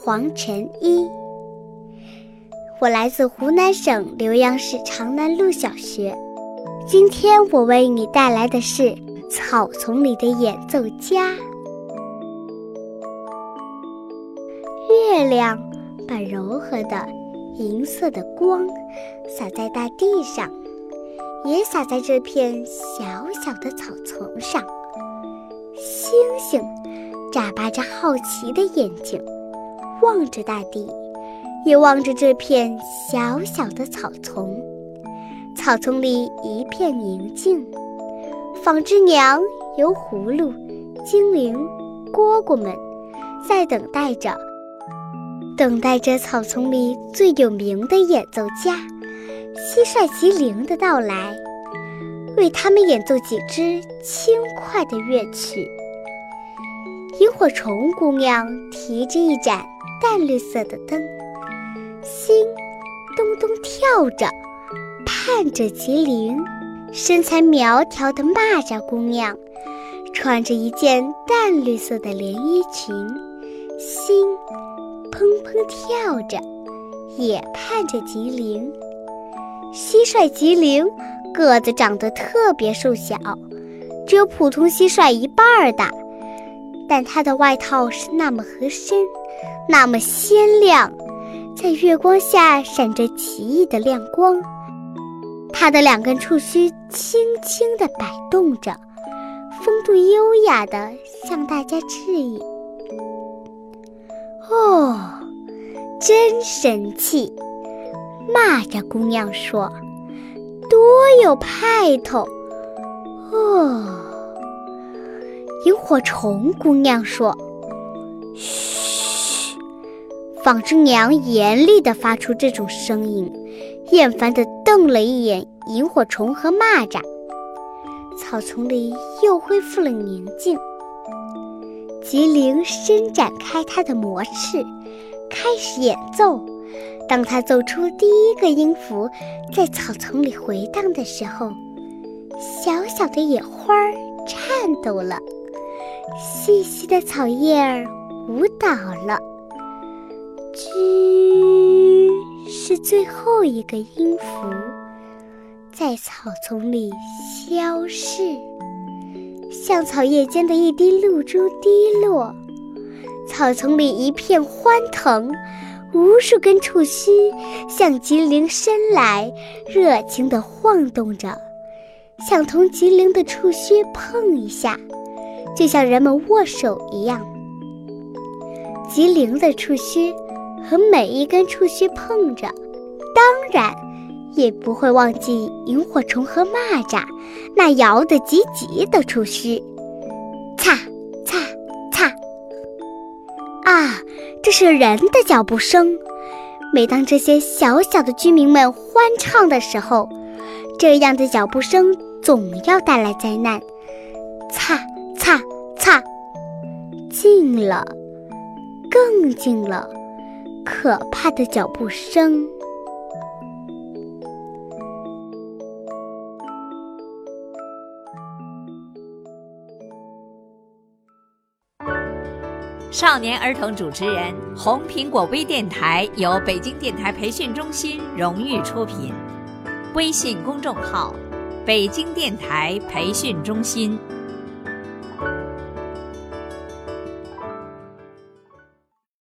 黄晨一，我来自湖南省浏阳市长南路小学。今天我为你带来的是《草丛里的演奏家》。月亮把柔和的银色的光洒在大地上。也洒在这片小小的草丛上。星星眨巴着好奇的眼睛，望着大地，也望着这片小小的草丛。草丛里一片宁静。纺织娘、油葫芦、精灵、蝈蝈们在等待着，等待着草丛里最有名的演奏家。蟋蟀吉灵的到来，为他们演奏几支轻快的乐曲。萤火虫姑娘提着一盏淡绿色的灯，心咚咚跳着，盼着吉林。身材苗条的蚂蚱姑娘穿着一件淡绿色的连衣裙，心砰砰跳着，也盼着吉林。蟋蟀吉林个子长得特别瘦小，只有普通蟋蟀一半大，但它的外套是那么合身，那么鲜亮，在月光下闪着奇异的亮光。它的两根触须轻轻地摆动着，风度优雅地向大家致意。哦，真神气！蚂蚱姑娘说：“多有派头！”哦，萤火虫姑娘说：“嘘！”纺织娘严厉地发出这种声音，厌烦地瞪了一眼萤火虫和蚂蚱。草丛里又恢复了宁静。吉灵伸展开它的魔翅，开始演奏。当他奏出第一个音符，在草丛里回荡的时候，小小的野花儿颤抖了，细细的草叶儿舞蹈了。吱，是最后一个音符，在草丛里消逝，像草叶间的一滴露珠滴落。草丛里一片欢腾。无数根触须向吉灵伸来，热情地晃动着，想同吉灵的触须碰一下，就像人们握手一样。吉灵的触须和每一根触须碰着，当然也不会忘记萤火虫和蚂蚱那摇得急急的触须，擦擦擦。啊！这是人的脚步声。每当这些小小的居民们欢唱的时候，这样的脚步声总要带来灾难。擦擦擦，近了，更近了，可怕的脚步声。少年儿童主持人，红苹果微电台由北京电台培训中心荣誉出品，微信公众号：北京电台培训中心。